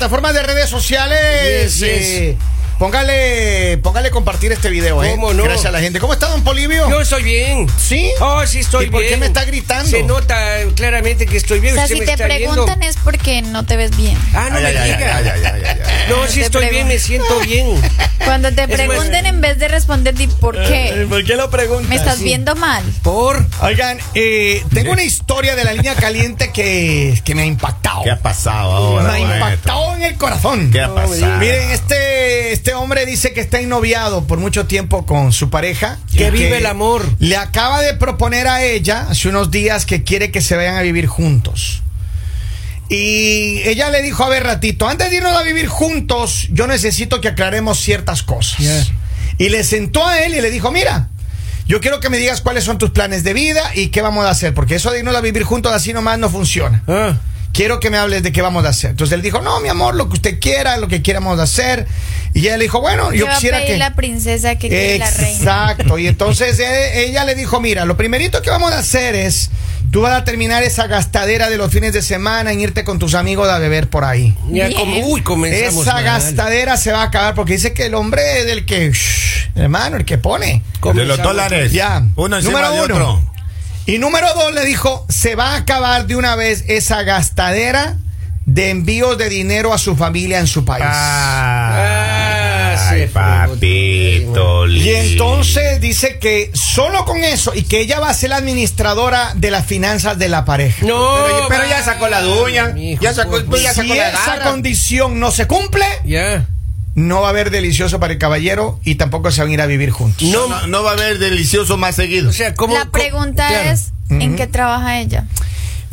plataformas de redes sociales. Yes, yes. eh, póngale, póngale compartir este video, ¿eh? ¿Cómo no? Gracias a la gente. ¿Cómo está, don Polivio? Yo estoy bien. ¿Sí? Oh, sí, estoy ¿Y por bien. qué me está gritando? Se nota claramente que estoy bien. O sea, Usted si me te está preguntan viendo. es porque no te ves bien. Ah, no Ay, me ay, ay, diga. ay, ay, ay, ay, ay. No, sí estoy bien, me siento bien. Cuando te pregunten en vez de responder, di por qué. ¿Por qué lo preguntas? Me estás sí. viendo mal. Por. Oigan, eh, tengo una historia de la línea caliente que, que me ha impactado. ¿Qué ha pasado ahora? me ha impactado en el corazón. ¿Qué ha pasado? Miren, este, este hombre dice que está ennoviado por mucho tiempo con su pareja. Que vive el amor. Le acaba de proponer a ella hace unos días que quiere que se vayan a vivir juntos. Y ella le dijo, a ver ratito, antes de irnos a vivir juntos, yo necesito que aclaremos ciertas cosas. Yeah. Y le sentó a él y le dijo, mira, yo quiero que me digas cuáles son tus planes de vida y qué vamos a hacer, porque eso de irnos a vivir juntos así nomás no funciona Ah. quiero que me hables de qué vamos a hacer. Entonces él dijo, no, mi amor, lo que usted quiera, lo que queramos hacer. Y ella le dijo, bueno, Yo a quisiera pedir que... la princesa que quiere la reina. Exacto. Y entonces eh, ella le dijo, mira, lo primerito que vamos a hacer es, tú vas a terminar esa gastadera de los fines de semana en irte con tus amigos a beber por ahí. Ya como, uy, comenzamos. Esa mal. gastadera se va a acabar porque dice que el hombre es el que, shh, hermano, el que pone. De los dólares. Ya. Uno encima Número de uno. otro. Y número dos le dijo, se va a acabar de una vez esa gastadera de envíos de dinero a su familia en su país. Ah, Ay, papito. Y entonces dice que solo con eso y que ella va a ser la administradora de las finanzas de la pareja. No. Pero, pero ya sacó la dueña. mijo, Ya sacó, por- pues ya si la esa condición no se cumple, Ya. no va a haber delicioso para el caballero y tampoco se van a ir a vivir juntos. No, No, no va a haber delicioso más seguido. o sea, ¿cómo? La cómo- pregunta claro. es, ¿en qué trabaja ella?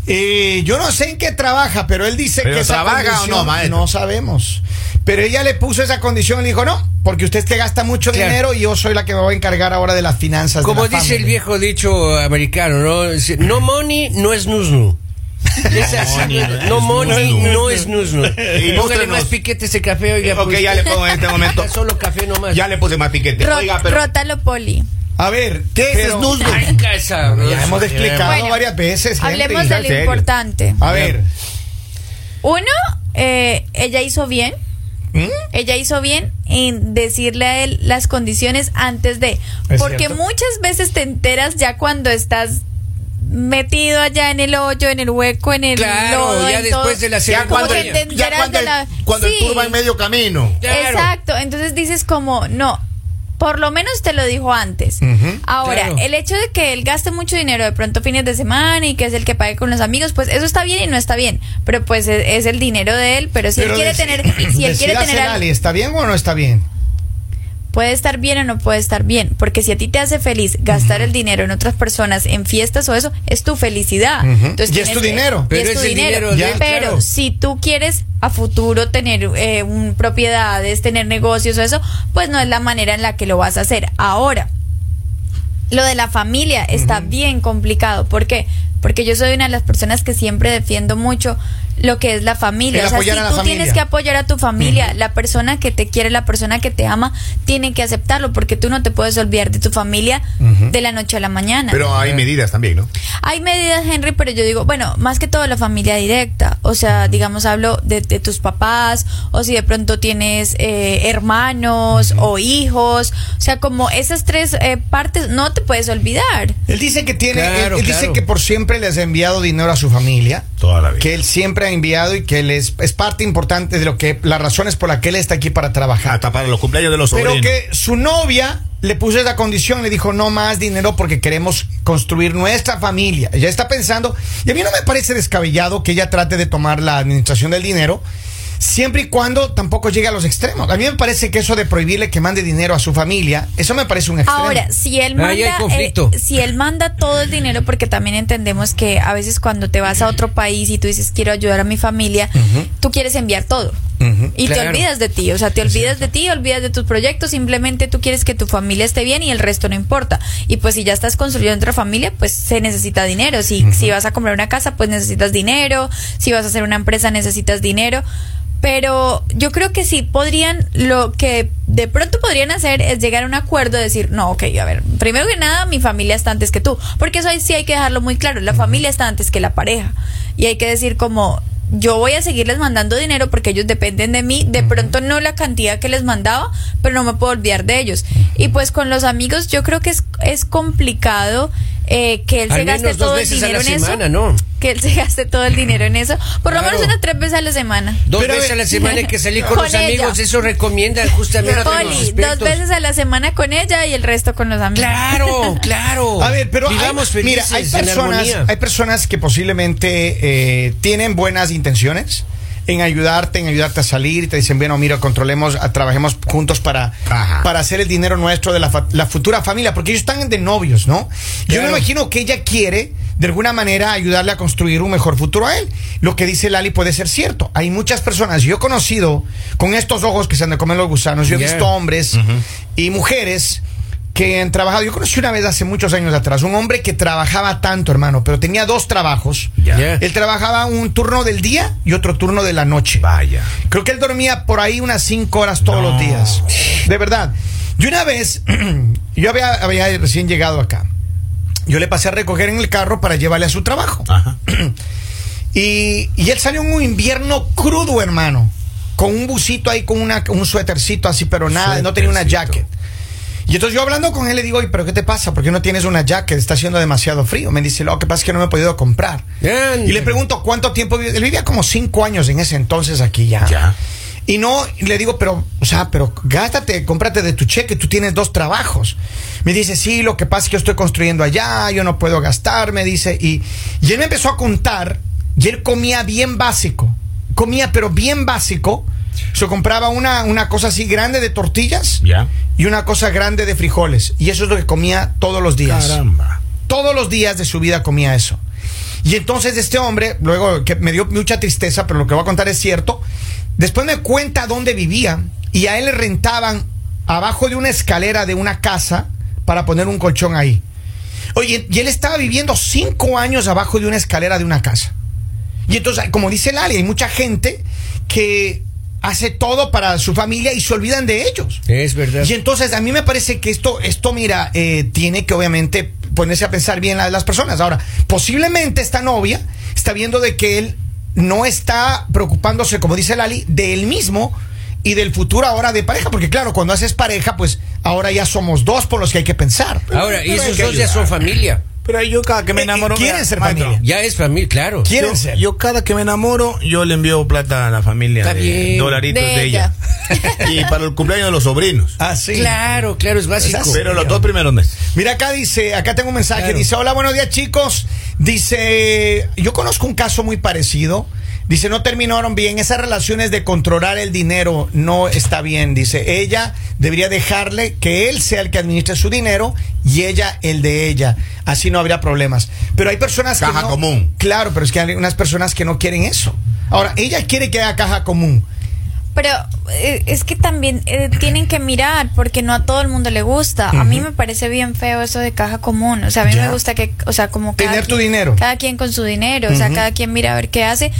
Eh, yo no sé en qué trabaja, pero él dice ¿Pero que esa trabaja o condición- no, maestro? No sabemos. Pero ella le puso esa condición y le dijo, no, porque usted es que gasta mucho Claro. dinero y yo soy la que me voy a encargar ahora de las finanzas. de Como la dice el familia". viejo dicho americano, ¿no? No money, no es nusnu. Es así, money, no es money, no es nusnu. Póngale más piquete ese café, oiga. Ok, pues. ya le pongo en este momento. Solo café nomás. Ya le puse más piquete. Ro- Oiga, pero. Rótalo, Poli. A ver, ¿qué es snusnu? Ya hemos explicado Bueno, varias veces. Henry. Hablemos de lo serio. importante. A ver, Uno, eh, ella hizo bien. ¿Mm? Ella hizo bien en decirle a él las condiciones antes de. Es Porque cierto. muchas veces te enteras ya cuando estás metido allá en el hoyo, en el hueco, en el Claro, lodo, ya en después todo. de la Ya cuando, el, ya cuando, de la- el, cuando Sí. el va en medio camino. Claro. Exacto, entonces dices como, no, por lo menos te lo dijo antes. Ahora, Claro. el hecho de que él gaste mucho dinero de pronto fines de semana y que es el que pague con los amigos, pues eso está bien y no está bien, pero pues es, es el dinero de él, pero si pero él quiere tener, si él quiere tener algo- ¿está bien o no está bien? puede estar bien o no puede estar bien, porque si a ti te hace feliz gastar el dinero en otras personas, en fiestas o eso, es tu felicidad. Entonces, Y es tu dinero. y Pero es tu dinero. Pero claro. si tú quieres a futuro tener eh, un- propiedades, tener negocios o eso, pues no es la manera en la que lo vas a hacer. Ahora, lo de la familia está bien complicado. ¿Por qué? Porque yo soy una de las personas que siempre defiendo mucho lo que es la familia. El o sea, si tú familia. tienes que apoyar a tu familia, la persona que te quiere, la persona que te ama, tiene que aceptarlo porque tú no te puedes olvidar de tu familia de la noche a la mañana. Pero hay medidas también, ¿no? Hay medidas, Henry, pero yo digo, bueno, más que todo la familia directa. O sea, digamos, hablo de, de tus papás, o si de pronto tienes eh, hermanos o hijos. O sea, como esas tres eh, partes no te puedes olvidar. Él dice que tiene, Claro, él, él dice que por siempre les ha enviado dinero a su familia. Toda la vida. Que él siempre ha enviado y que él es, es parte importante de lo que las razones por las que él está aquí para trabajar. Hasta para los cumpleaños de los Pero sobrinos. que su novia le puso esa condición, le dijo no más dinero porque queremos construir nuestra familia. Ella está pensando, y a mí no me parece descabellado que ella trate de tomar la administración del dinero, siempre y cuando tampoco llegue a los extremos. A mí me parece que eso de prohibirle que mande dinero a su familia, eso me parece un extremo. Ahora, si él manda, conflicto. eh, si él manda todo el dinero, porque también entendemos que a veces cuando te vas a otro país y tú dices quiero ayudar a mi familia, tú quieres enviar todo. Y te olvidas de ti, o sea, te olvidas de ti, olvidas de tus proyectos, simplemente tú quieres que tu familia esté bien y el resto no importa. Y pues si ya estás construyendo otra familia, pues se necesita dinero. Si, si vas a comprar una casa, pues necesitas dinero. Si vas a hacer una empresa, necesitas dinero. Pero yo creo que sí podrían, lo que de pronto podrían hacer es llegar a un acuerdo, decir, no, ok, a ver, primero que nada, mi familia está antes que tú, porque eso ahí sí hay que dejarlo muy claro, la familia está antes que la pareja. Y hay que decir como, yo voy a seguirles mandando dinero porque ellos dependen de mí. De pronto no la cantidad que les mandaba, pero no me puedo olvidar de ellos. Y pues con los amigos yo creo que es, es complicado eh, que él Al se gaste todo el dinero la en semana, eso. ¿no? Que él se gaste todo el dinero en eso. Por lo Claro. menos unas tres veces a la semana. Dos Pero, veces a la semana hay que salir con, Con los amigos, ella. eso recomiendan justamente los Poli, dos veces a la semana con ella y el resto con los amigos. Claro, claro. A ver, pero hay- Vivamos mira, felices hay personas, hay personas que posiblemente eh, tienen buenas intenciones en ayudarte, en ayudarte a salir y te dicen, bueno, mira, controlemos, a- trabajemos juntos para, Ajá. para hacer el dinero nuestro de la, la futura familia, porque ellos están de novios, ¿no? Yo me imagino que ella quiere, de alguna manera, ayudarle a construir un mejor futuro a él. Lo que dice Lali puede ser cierto. Hay muchas personas, yo he conocido con estos ojos que se han de comer los gusanos, yo he visto hombres y mujeres que han trabajado. Yo conocí una vez hace muchos años atrás un hombre que trabajaba tanto, hermano, pero tenía dos trabajos. Ya. Él trabajaba un turno del día y otro turno de la noche. Vaya. Creo que él dormía por ahí unas cinco horas todos No. los días. De verdad. Y una vez, yo había, había recién llegado acá. Yo le pasé a recoger en el carro para llevarle a su trabajo. Ajá. Y, y él salió en un invierno crudo, hermano. Con un busito ahí, con una, un suétercito así, pero nada, no tenía una jacket. Y entonces yo hablando con él le digo, oye, pero ¿qué te pasa? ¿Por qué no tienes una jacket? Está haciendo demasiado frío. Me dice, lo que pasa es que no me he podido comprar. Anda. Y le pregunto, ¿cuánto tiempo vive? Él vivía como cinco años en ese entonces aquí ya. Ya. Y no, le digo, pero, o sea, pero gástate, cómprate de tu cheque, tú tienes dos trabajos. Me dice, sí, lo que pasa es que yo estoy construyendo allá, yo no puedo gastar, me dice. Y, y él me empezó a contar, y él comía bien básico. Comía, pero bien básico. Se compraba una, una cosa así grande de tortillas y una cosa grande de frijoles. Y eso es lo que comía todos los días. Caramba. Todos los días de su vida comía eso. Y entonces este hombre, luego que me dio mucha tristeza, pero lo que voy a contar es cierto, después me cuenta dónde vivía y a él le rentaban abajo de una escalera de una casa para poner un colchón ahí. Oye, y él estaba viviendo cinco años abajo de una escalera de una casa. Y entonces, como dice Lali, hay mucha gente que hace todo para su familia y se olvidan de ellos. Es verdad. Y entonces a mí me parece que esto, esto mira, eh, tiene que obviamente ponerse a pensar bien la- las personas. Ahora, posiblemente esta novia está viendo de que él no está preocupándose, como dice Lali, de él mismo y del futuro ahora de pareja, porque claro, cuando haces pareja, pues ahora ya somos dos por los que hay que pensar. Ahora, y esos dos ya son familia. Pero yo cada que me Eh, enamoro. quieren mira, ser maestro, familia. Ya es familia, claro. ¿Quieren Yo, ser? yo cada que me enamoro, yo le envío plata a la familia Está de bien. dolaritos De de, ella. y para el cumpleaños de los sobrinos. Ah, sí. Claro, claro, es básico. Esas- Pero los dos primeros meses. Mira, acá dice, acá tengo un mensaje, Claro. dice, hola, buenos días chicos. Dice, yo conozco un caso muy parecido. Dice, no terminaron bien. Esas relaciones de controlar el dinero no está bien. Dice, ella debería dejarle que él sea el que administre su dinero y ella el de ella. Así no habría problemas. Pero hay personas Caja que no- común. Claro, pero es que hay unas personas que no quieren eso. Ahora, ella quiere que haga caja común. Pero eh, es que también eh, tienen que mirar porque no a todo el mundo le gusta. A mí me parece bien feo eso de caja común. O sea, a mí Ya. me gusta que, o sea, como cada Tener tu dinero. Cada quien con su dinero. O sea, cada quien mira a ver qué hace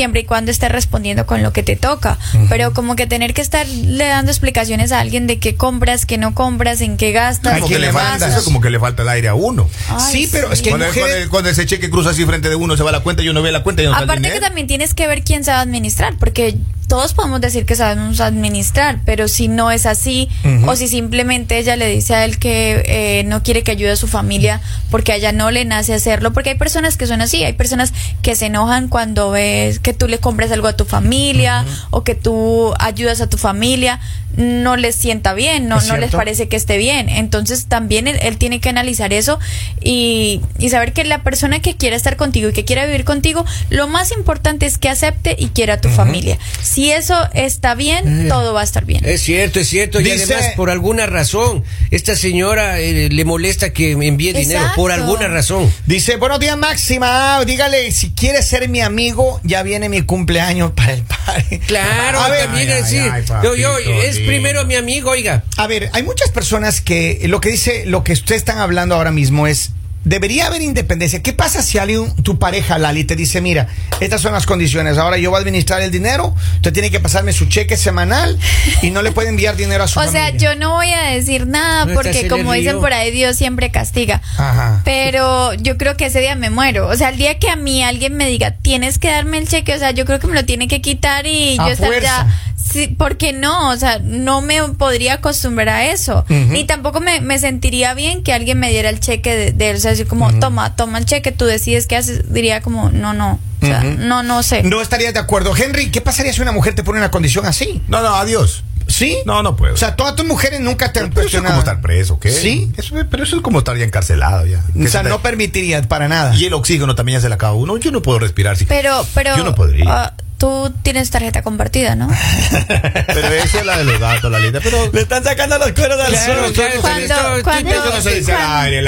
siempre y cuando esté respondiendo con lo que te toca. Pero como que tener que estarle dando explicaciones a alguien de qué compras, qué no compras, en qué gastas, Como que que le falta, eso como que le falta el aire a uno. Ay, sí, pero es que Cuando, mujeres... cuando- cuando ese cheque cruza así frente de uno, se va a la cuenta y uno ve la cuenta y no Aparte que también tienes que ver quién sabe administrar, porque todos podemos decir que sabemos administrar, pero si no es así, o si simplemente ella le dice a él que eh, no quiere que ayude a su familia porque a ella no le nace hacerlo, porque hay personas que son así, hay personas que se enojan cuando ves que tú le compras algo a tu familia o que tú ayudas a tu familia, no les sienta bien, no, no les parece que esté bien. Entonces también él, él tiene que analizar eso y, y saber que la persona que quiera estar contigo y que quiera vivir contigo, lo más importante es que acepte y quiera a tu familia. Si eso está bien, Eh. todo va a estar bien. Es cierto, es cierto. Y Dice- además, por alguna razón, esta señora eh, le molesta que me envíe dinero. Por alguna razón. Dice, buenos días Máxima, dígale, si quiere ser mi amigo, ya viene mi cumpleaños para el party. Claro, a ver, ay, ay, yo, yo, es primero mi amigo, oiga. a ver, hay muchas personas que lo que dice, lo que ustedes están hablando ahora mismo es debería haber independencia. ¿Qué pasa si alguien, tu pareja, Lali, te dice, mira, estas son las condiciones, ahora yo voy a administrar el dinero, usted tiene que pasarme su cheque semanal y no le puede enviar dinero a su O familia? sea, yo no voy a decir nada No, porque como dicen por ahí, Dios siempre castiga. Ajá. Pero yo creo que ese día me muero. O sea, el día que a mí alguien me diga, tienes que darme el cheque, o sea, yo creo que me lo tiene que quitar y A yo estar ya. Sí, ¿Por qué no? O sea, no me podría acostumbrar a eso. Ni tampoco me, me sentiría bien que alguien me diera el cheque de, de él. O sea, así como, toma, toma el cheque, tú decides qué haces. Diría como, no, no. O sea, no, no sé. No estarías de acuerdo. Henry, ¿qué pasaría si una mujer te pone una condición así? No, no, adiós. ¿Sí? No, no puedo. O sea, todas tus mujeres nunca te han pero eso es como estar preso, ¿qué? ¿Sí? Eso es- pero eso es como estar ya encarcelado ya. O sea, se no permitirías para nada. Y el oxígeno también ya se le acaba uno. Yo no puedo respirar. sí. Pero, pero. Yo no podría. ah, tú tienes tarjeta compartida, ¿no? Pero esa es la de los datos, la linda. Pero Le están sacando los cueros sol. claro, Cuando- cuando- se dice al cuando-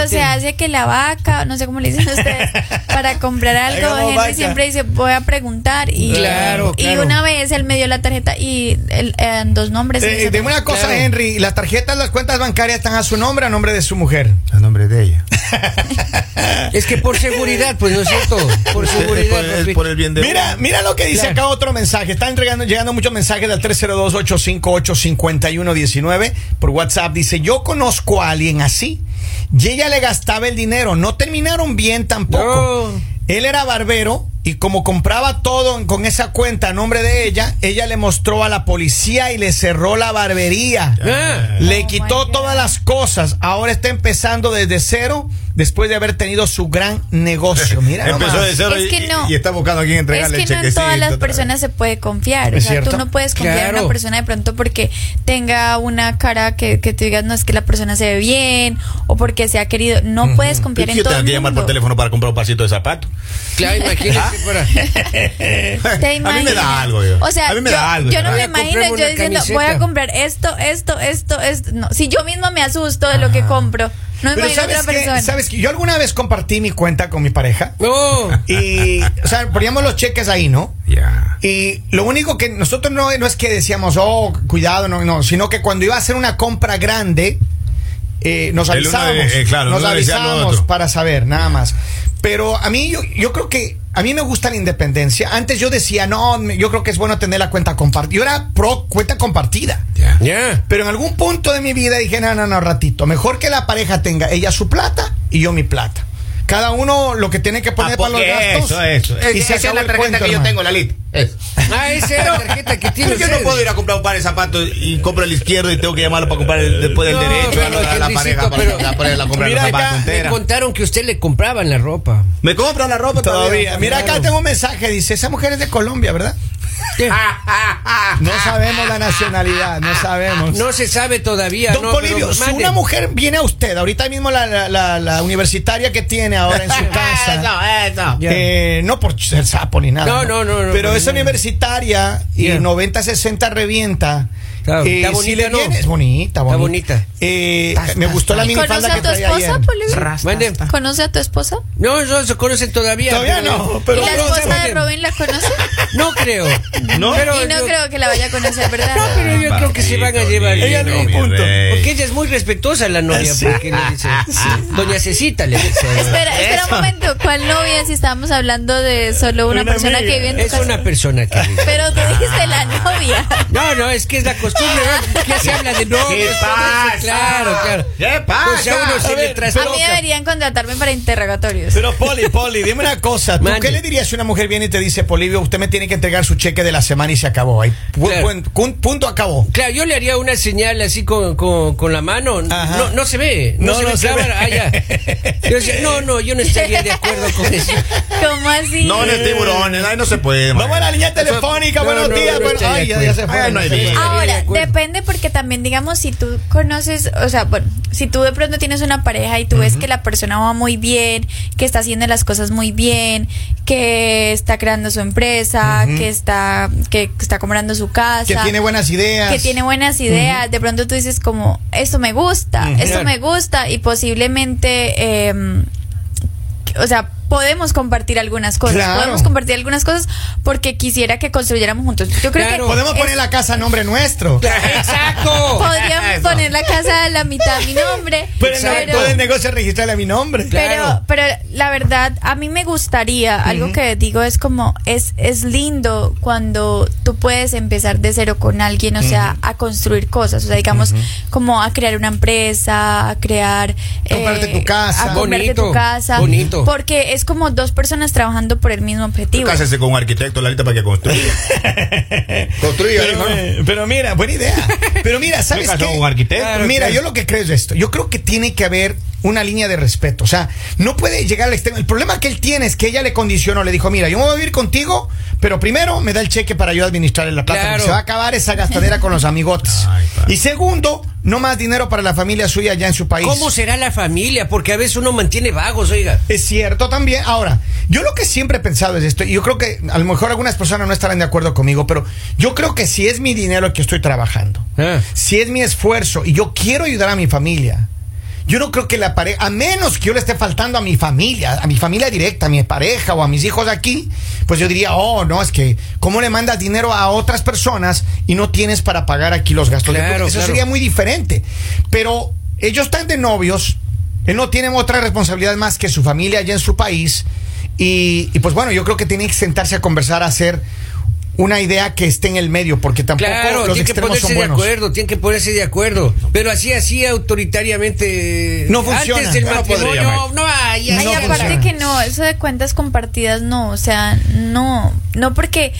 Lali. Se hace que la vaca, no sé cómo le dicen ustedes, para comprar algo, Henry vaca. siempre dice, voy a preguntar. Y, Claro, y claro. una vez él me dio la tarjeta y el, dos nombres. Eh, dime una cosa, Claro. Henry. ¿Las tarjetas, las cuentas bancarias están a su nombre o a nombre de su mujer? a nombre de ella. Es que por seguridad, pues no es cierto. Por seguridad. por, es por el bien de Mira. Mira lo que dice Claro. acá otro mensaje. Están llegando, llegando muchos mensajes del 302-858-5119 por WhatsApp. Dice, yo conozco a alguien así y ella le gastaba el dinero. No terminaron bien tampoco. No. Él era barbero y como compraba todo con esa cuenta a nombre de ella, ella le mostró a la policía y le cerró la barbería. Ah. Le Oh, quitó God. todas las cosas. Ahora está empezando desde cero después de haber tenido su gran negocio. Mira, Empezó de cero Es y, que no. y está buscando a quien Es entregarle que el no en todas las personas se puede confiar. O ¿Es sea, cierto? tú no puedes confiar en una persona de pronto porque tenga una cara que, que te digas, no es que la persona se ve bien o porque se ha querido. No puedes confiar Es en que yo todo tengo el que llamar por mundo. teléfono para comprar un pasito de zapato. Claro, imagínese para. ¿Te a mí me da algo. yo. O sea, a mí me yo, da algo. yo no me imagino yo diciendo, camiseta. voy a comprar esto, esto, esto, esto. No, si yo misma me asusto de lo que compro, no Pero ¿sabes otra persona. ¿Sabes qué? Yo alguna vez compartí mi cuenta con mi pareja y, o sea, poníamos los cheques ahí, ¿no? Ya. Y lo único que nosotros no, no es que decíamos, oh, cuidado, no, no, sino que cuando iba a hacer una compra grande, eh, nos avisábamos. de- eh, claro, nos avisábamos para saber, nada más. Pero a mí, yo, yo creo que, a mí me gusta la independencia. Antes yo decía, no, yo creo que es bueno tener la cuenta compartida. Yo era pro cuenta compartida. Ya. Ya. Pero en algún punto de mi vida dije, no, no, no, ratito. Mejor que la pareja tenga ella su plata y yo mi plata. Cada uno lo que tiene que poner Ah, para los gastos. Eso, eso. Y se Esa es la tarjeta cuento, que yo tengo, Lalit. Es. Ah, esa es la tarjeta que tiene Porque yo no puedo ir a comprar un par de zapatos y compro el izquierdo y tengo que llamarlo para comprar el, después del No, derecho. a la, a la pareja para, pero- para, para, comprar Mira los acá, zapatos Me contaron que usted le compraban la ropa. Me compra la ropa Todavía. Mira, acá tengo un mensaje. Dice, esa mujer es de Colombia, ¿verdad? No sabemos la nacionalidad, no sabemos. No se sabe todavía. Don no, pero si una mujer viene a usted, ahorita mismo la, la- la- la universitaria que tiene ahora en su casa, eso. Ya. eh, no por ser sapo ni nada. No, no, no, no, Pero no, es no. universitaria y Ya. 90-60 revienta. Eh, está si bonita, le ¿no? viene, es bonita, bonita. bonita. Eh, me gustó la ¿Y minifalda conoce a que tu traía esposa. ¿Conoce a tu esposa? No, no se conocen todavía. Todavía no, pero ¿Y la esposa de Robin la conoce? No creo. ¿No? Pero y no yo- creo que la vaya a conocer, ¿verdad? No, pero yo creo que se van a llevar. Ella bien, no, punto. Porque ella es muy respetuosa, la novia. Sí. Porque le dice, Doña Cecita le dice. Espera, espera un momento. ¿Cuál novia? Si estábamos hablando de solo una, Una persona amiga. que vive en tu Es casa. una persona que dice. Pero tú dijiste la novia. No, no, es que es la costumbre, ¿no? Ya se habla de novios. ¿Qué pasa? Claro, claro. ¿Qué pasa? Pues a uno se A le ver. A mí deberían contratarme para interrogatorios. Pero Poli, Poli, dime una cosa. ¿Tú Mande. qué le dirías si una mujer viene y te dice, Polivio, usted me tiene que entregar su cheque de la semana y se acabó? Ahí, pu- Claro. pu- pu- punto acabó. Claro, yo le haría una señal así con, con, con la mano. Ajá. No, no se ve. No, No, se no ve se cámara. ve. Ah, ya. Yo decía, no, no, yo no estaría de acuerdo con eso. ¿Cómo así? No, el tiburones, ahí no se puede. Vamos a la línea telefónica, no, buenos no, días. no ay, ya, se fue. No Ahora, acuerdo. depende porque también, digamos, si tú conoces, o sea, bueno, si tú de pronto tienes una pareja y tú ves que la persona va muy bien, que está haciendo las cosas muy bien, que está creando su empresa, que está que está comprando su casa, Que tiene buenas ideas. que tiene buenas ideas, de pronto tú dices como, esto me gusta, esto me gusta y posiblemente, eh, o sea, podemos compartir algunas cosas. Claro. Podemos compartir algunas cosas porque quisiera que construyéramos juntos. Yo creo Claro. que Podemos es- poner la casa a nombre nuestro. Exacto. podríamos Eso. poner la casa a la mitad a mi nombre. Pero en Exacto. todo el negocio registrarle a mi nombre. Claro. Pero, pero la verdad, a mí me gustaría, algo que digo es como, es, es lindo cuando tú puedes empezar de cero con alguien, o sea, a construir cosas, o sea, digamos, como a crear una empresa, a crear... eh, Comprarte tu casa. A comprarte Bonito, tu casa. bonito. Porque es como dos personas trabajando por el mismo objetivo. Cásese con un arquitecto, Lalita, para que construya. construya, Pero, eh, pero mira, buena idea. Pero mira, ¿sabes qué? con un arquitecto. Claro, mira, claro. yo lo que creo es esto. Yo creo que tiene que haber una línea de respeto. O sea, no puede llegar al extremo. El problema que él tiene es que ella le condicionó, le dijo, mira, yo me voy a vivir contigo, pero primero me da el cheque para yo administrar la plata. Claro. porque Se va a acabar esa gastadera con los amigotes. Ay, y segundo, no más dinero para la familia suya allá en su país. ¿Cómo será la familia? Porque a veces uno mantiene vagos, oiga. Es cierto también. Ahora, yo lo que siempre he pensado es esto, y yo creo que a lo mejor algunas personas no estarán de acuerdo conmigo, pero yo creo que si es mi dinero que estoy trabajando, Ah. si es mi esfuerzo y yo quiero ayudar a mi familia, yo no creo que la pareja, a menos que yo le esté faltando a mi familia, a mi familia directa, a mi pareja o a mis hijos aquí, pues yo diría, oh, no, es que, ¿cómo le mandas dinero a otras personas y no tienes para pagar aquí los gastos? Claro, Eso claro. sería muy diferente. Pero ellos están de novios, él no tiene otra responsabilidad más que su familia allá en su país. Y, y, pues bueno, yo creo que tienen que sentarse a conversar, a hacer una idea que esté en el medio, porque tampoco Claro, los tiene que extremos ponerse son de buenos. acuerdo, tiene que ponerse de acuerdo. Pero así, así autoritariamente. No funciona. Antes del No matrimonio, maestro. no hay. Ay, No aparte funciona. que no, eso de cuentas compartidas no, o sea, no, no porque eh,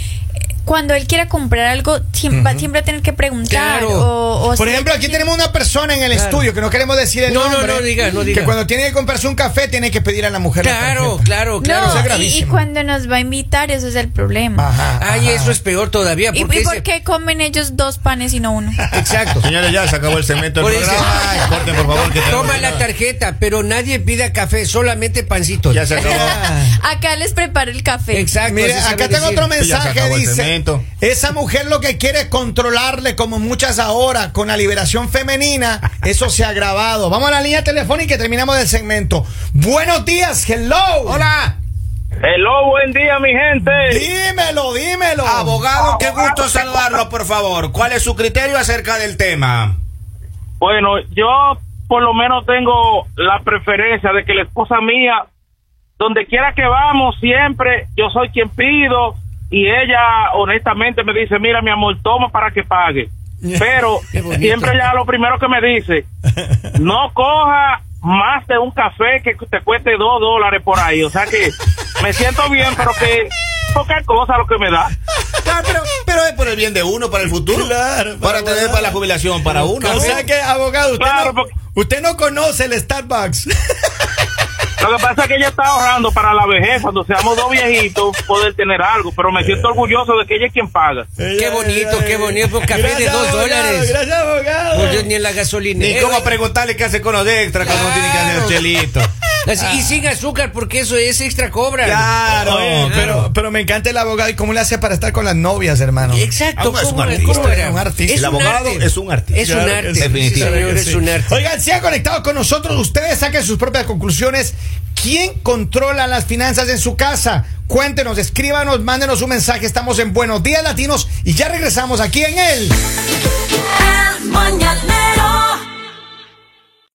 cuando él quiera comprar algo siempre, va siempre a tener que preguntar Claro. o, o Por ejemplo, aquí tenemos una persona en el Claro. estudio que no queremos decir el No, no, nombre. no diga, no diga. Que cuando tiene que comprarse un café tiene que pedir a la mujer. la Claro, claro, claro. eso es No, y, cuando nos va a invitar, eso es el problema. Ajá, Ay, ajá. eso es peor todavía. ¿Y, Porque y por ese- qué comen ellos dos panes y no uno? Exacto. Señores, ya se acabó el segmento del Por eso- programa. Ay, corten, por favor. Que Toma la tarjeta, pero nadie pida café, solamente pancito. Ya se acabó. Acá les preparo el café. Exacto. Sabe acá tengo decir. otro mensaje, dice, esa mujer lo que quiere es controlarle como muchas ahora con la liberación femenina, eso se ha grabado. Vamos a la línea telefónica y terminamos el segmento. Buenos días, hello. Hola. Hello, buen día, mi gente. Dímelo, dímelo. Abogado, qué gusto saludarlo, por favor. ¿Cuál es su criterio acerca del tema? Bueno, yo por lo menos tengo la preferencia de que la esposa mía, donde quiera que vamos, siempre yo soy quien pido y ella honestamente me dice, mira mi amor, toma para que pague. Pero siempre ella lo primero que me dice, no coja más de un café que te cueste dos dólares por ahí. O sea que me siento bien, pero que poca cosa lo que me da. Ah, pero, pero es por el bien de uno, para el futuro. Claro, para, para tener para la jubilación, para uno. O sea que, abogado, usted, Claro, no, porque- usted no conoce el Starbucks. Lo que pasa es que ella está ahorrando para la vejez, cuando seamos dos viejitos, poder tener algo, pero me siento orgulloso de que ella es quien paga. Qué bonito, qué bonito, café de Gracias, dos abogado, dólares. Gracias, abogado. Pues yo ni en la gasolina. Ni cómo preguntarle qué hace con los extras cuando uno tiene que hacer Y sin azúcar, porque eso es extra cobra. Claro, Oye, pero, pero me encanta el abogado y cómo le hace para estar con las novias, hermano. Exacto, Ah, es un ¿cómo, artista, es un artista. Es El un abogado es un artista. Es un arte. sí, definitivamente. señor, es sí. un arte. Oigan, sigan conectados con nosotros. Ustedes saquen sus propias conclusiones. ¿Quién controla las finanzas en su casa? Cuéntenos, escríbanos, mándenos un mensaje. Estamos en Buenos Días Latinos y ya regresamos aquí en el El mañanero